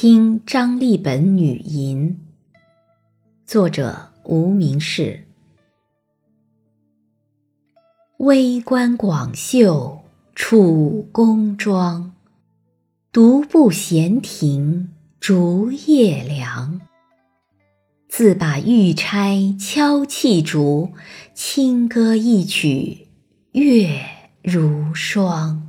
听张立本女吟，作者无名氏。微观广袖楚宫妆，独步闲庭竹叶凉。自把玉钗敲泣竹，轻歌一曲月如霜。